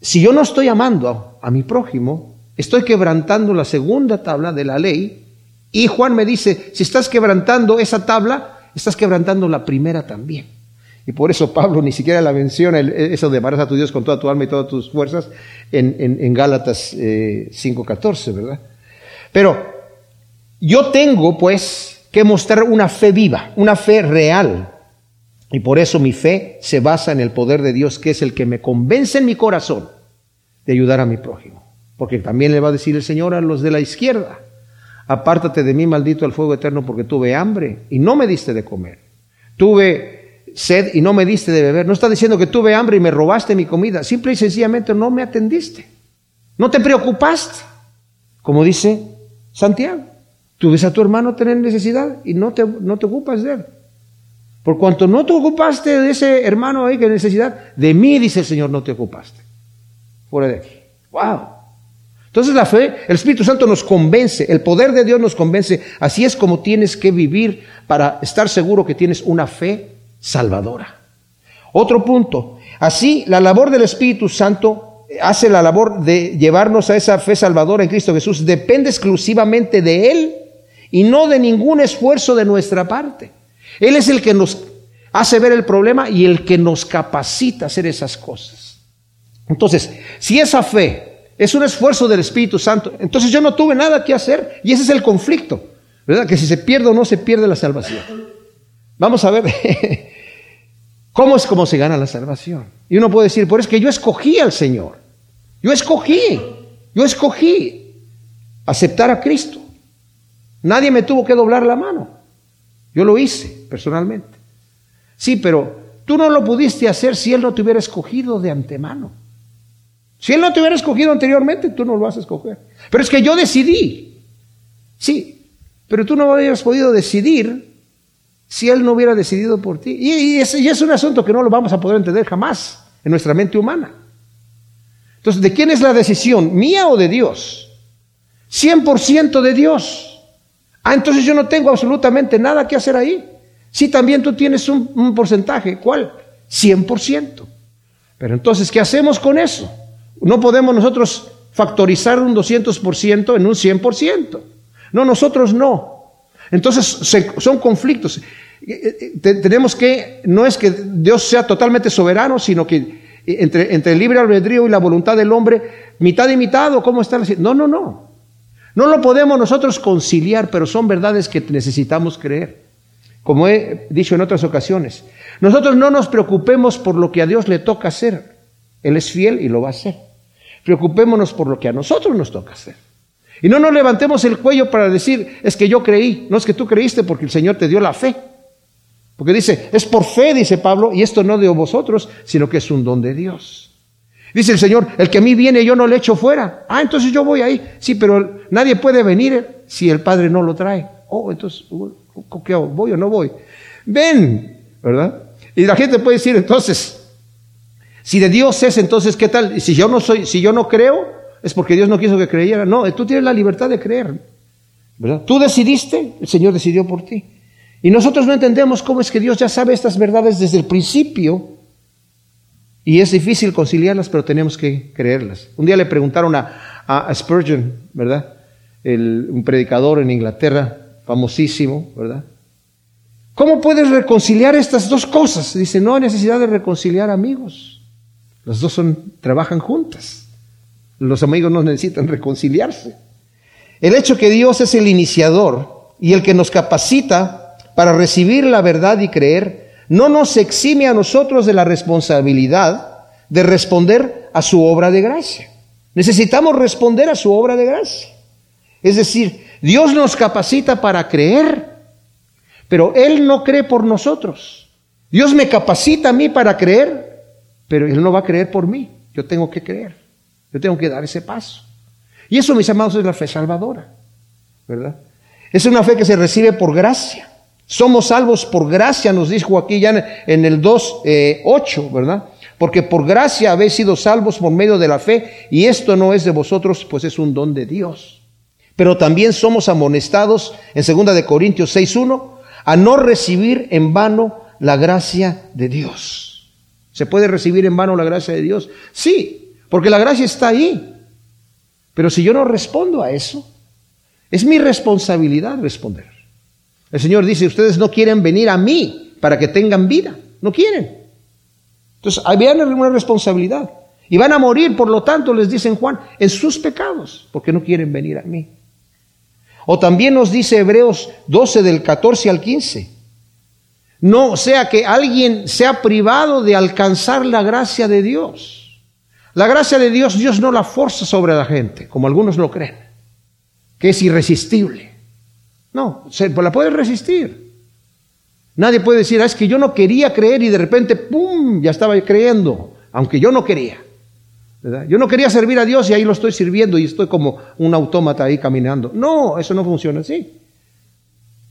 si yo no estoy amando a, a mi prójimo, estoy quebrantando la segunda tabla de la ley. Y Juan me dice, si estás quebrantando esa tabla, estás quebrantando la primera también. Y por eso Pablo ni siquiera la menciona eso de amarás a tu Dios con toda tu alma y todas tus fuerzas en, en, Gálatas 5.14, eh, ¿verdad? Pero yo tengo pues que mostrar una fe viva, una fe real. Y por eso mi fe se basa en el poder de Dios, que es el que me convence en mi corazón de ayudar a mi prójimo. Porque también le va a decir el Señor a los de la izquierda, apártate de mí, maldito al fuego eterno, porque tuve hambre y no me diste de comer. Tuve sed y no me diste de beber. No está diciendo que tuve hambre y me robaste mi comida. Simple y sencillamente no me atendiste. No te preocupaste. Como dice Santiago. Tú ves a tu hermano tener necesidad y no te, no te ocupas de él. Por cuanto no te ocupaste de ese hermano ahí que necesidad, de mí, dice el Señor, no te ocupaste. Fuera de aquí. ¡Wow! Entonces la fe, el Espíritu Santo nos convence, el poder de Dios nos convence. Así es como tienes que vivir para estar seguro que tienes una fe salvadora. Otro punto. Así, la labor del Espíritu Santo hace la labor de llevarnos a esa fe salvadora en Cristo Jesús. Depende exclusivamente de Él y no de ningún esfuerzo de nuestra parte. Él es el que nos hace ver el problema y el que nos capacita a hacer esas cosas. Entonces, si esa fe es un esfuerzo del Espíritu Santo. Entonces yo no tuve nada que hacer y ese es el conflicto, ¿verdad? Que si se pierde o no se pierde la salvación. Vamos a ver cómo es como se gana la salvación. Y uno puede decir, por es que yo escogí al Señor. Yo escogí, yo escogí aceptar a Cristo. Nadie me tuvo que doblar la mano. Yo lo hice personalmente. Sí, pero tú no lo pudiste hacer si Él no te hubiera escogido de antemano. Si Él no te hubiera escogido anteriormente, tú no lo vas a escoger. Pero es que yo decidí. Sí, pero tú no hubieras podido decidir si Él no hubiera decidido por ti. Y, es, y es un asunto que no lo vamos a poder entender jamás en nuestra mente humana. Entonces, ¿de quién es la decisión? ¿Mía o de Dios? 100% de Dios. Ah, entonces yo no tengo absolutamente nada que hacer ahí. Sí, también tú tienes un, porcentaje. ¿Cuál? 100%. Pero entonces, ¿qué hacemos con eso? No podemos nosotros factorizar un 200% en un 100%. No, nosotros no. Entonces son conflictos. Eh, eh, tenemos que, no es que Dios sea totalmente soberano, sino que entre, entre el libre albedrío y la voluntad del hombre, mitad y mitad, cómo están No, no, no. No lo podemos nosotros conciliar, pero son verdades que necesitamos creer. Como he dicho en otras ocasiones, nosotros no nos preocupemos por lo que a Dios le toca hacer. Él es fiel y lo va a hacer. Preocupémonos por lo que a nosotros nos toca hacer. Y no nos levantemos el cuello para decir, es que yo creí. No es que tú creíste porque el Señor te dio la fe. Porque dice, es por fe, dice Pablo, y esto no de vosotros, sino que es un don de Dios. Dice el Señor, el que a mí viene yo no le echo fuera. Ah, entonces yo voy ahí. Sí, pero nadie puede venir si el Padre no lo trae. Oh, entonces, ¿qué hago? ¿Voy o no voy? Ven, ¿verdad? Y la gente puede decir, entonces, si de Dios es, entonces, ¿qué tal? Si yo no soy, si yo no creo, es porque Dios no quiso que creyera. No, tú tienes la libertad de creer. ¿verdad? Tú decidiste, el Señor decidió por ti. Y nosotros no entendemos cómo es que Dios ya sabe estas verdades desde el principio. Y es difícil conciliarlas, pero tenemos que creerlas. Un día le preguntaron a, a Spurgeon, ¿verdad? Un predicador en Inglaterra, famosísimo, ¿verdad? ¿Cómo puedes reconciliar estas dos cosas? Dice, no hay necesidad de reconciliar amigos. Las dos son, trabajan juntas. Los amigos no necesitan reconciliarse. El hecho que Dios es el iniciador y el que nos capacita para recibir la verdad y creer, no nos exime a nosotros de la responsabilidad de responder a su obra de gracia. Necesitamos responder a su obra de gracia. Es decir, Dios nos capacita para creer, pero Él no cree por nosotros. Dios me capacita a mí para creer, pero Él no va a creer por mí. Yo tengo que creer. Yo tengo que dar ese paso. Y eso, mis amados, es la fe salvadora. ¿Verdad? Es una fe que se recibe por gracia. Somos salvos por gracia, nos dijo aquí ya en el 2.8, eh, ¿verdad? Porque por gracia habéis sido salvos por medio de la fe, y esto no es de vosotros, pues es un don de Dios. Pero también somos amonestados en 2 de Corintios 6.1 a no recibir en vano la gracia de Dios. ¿Se puede recibir en vano la gracia de Dios? Sí, porque la gracia está ahí. Pero si yo no respondo a eso, es mi responsabilidad responder. El Señor dice, ustedes no quieren venir a mí para que tengan vida. No quieren. Entonces, había una responsabilidad. Y van a morir, por lo tanto, les dicen Juan, en sus pecados, porque no quieren venir a mí. O también nos dice Hebreos 12 del 14 al 15. No sea que alguien sea privado de alcanzar la gracia de Dios. La gracia de Dios, Dios no la forza sobre la gente, como algunos lo creen, que es irresistible. No, se la puede resistir. Nadie puede decir, ah, es que yo no quería creer y de repente, ¡pum!, ya estaba creyendo, aunque yo no quería. Yo no quería servir a Dios y ahí lo estoy sirviendo y estoy como un autómata ahí caminando. No, eso no funciona así.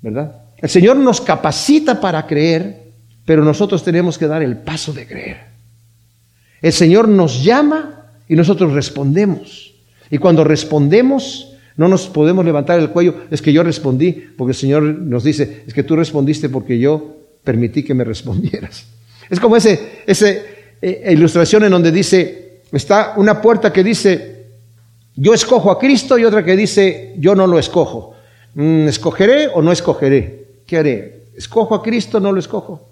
¿Verdad? El Señor nos capacita para creer, pero nosotros tenemos que dar el paso de creer. El Señor nos llama y nosotros respondemos. Y cuando respondemos, no nos podemos levantar el cuello, es que yo respondí, porque el Señor nos dice, es que tú respondiste porque yo permití que me respondieras. Es como ese, ese eh, ilustración en donde dice, está una puerta que dice, yo escojo a Cristo y otra que dice, yo no lo escojo. Mm, ¿Escogeré o no escogeré? ¿Qué haré? ¿Escojo a Cristo o no lo escojo?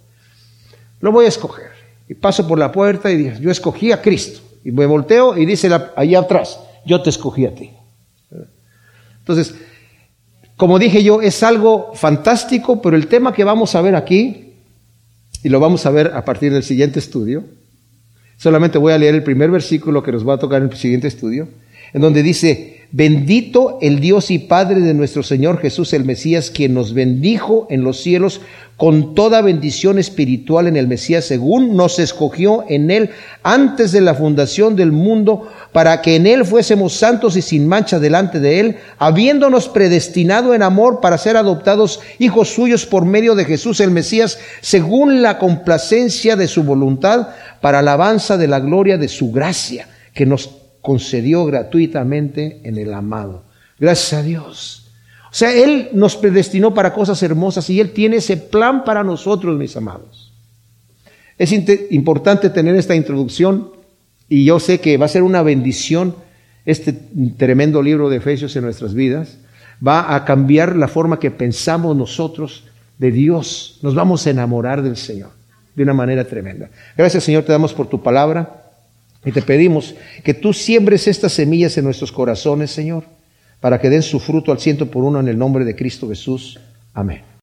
Lo voy a escoger. Y paso por la puerta y digo, yo escogí a Cristo. Y me volteo y dice ahí atrás, yo te escogí a ti. Entonces, como dije yo, es algo fantástico, pero el tema que vamos a ver aquí, y lo vamos a ver a partir del siguiente estudio, solamente voy a leer el primer versículo que nos va a tocar en el siguiente estudio, en donde dice, Bendito el Dios y Padre de nuestro Señor Jesús el Mesías, quien nos bendijo en los cielos con toda bendición espiritual en el Mesías, según nos escogió en Él antes de la fundación del mundo, para que en Él fuésemos santos y sin mancha delante de Él, habiéndonos predestinado en amor para ser adoptados hijos suyos por medio de Jesús el Mesías, según la complacencia de su voluntad, para alabanza de la gloria de su gracia, que nos concedió gratuitamente en el amado. Gracias a Dios. O sea, Él nos predestinó para cosas hermosas y Él tiene ese plan para nosotros, mis amados. Es importante tener esta introducción y yo sé que va a ser una bendición este tremendo libro de Efesios en nuestras vidas. Va a cambiar la forma que pensamos nosotros de Dios. Nos vamos a enamorar del Señor de una manera tremenda. Gracias Señor, te damos por tu palabra. Y te pedimos que tú siembres estas semillas en nuestros corazones, Señor, para que den su fruto al ciento por uno en el nombre de Cristo Jesús. Amén.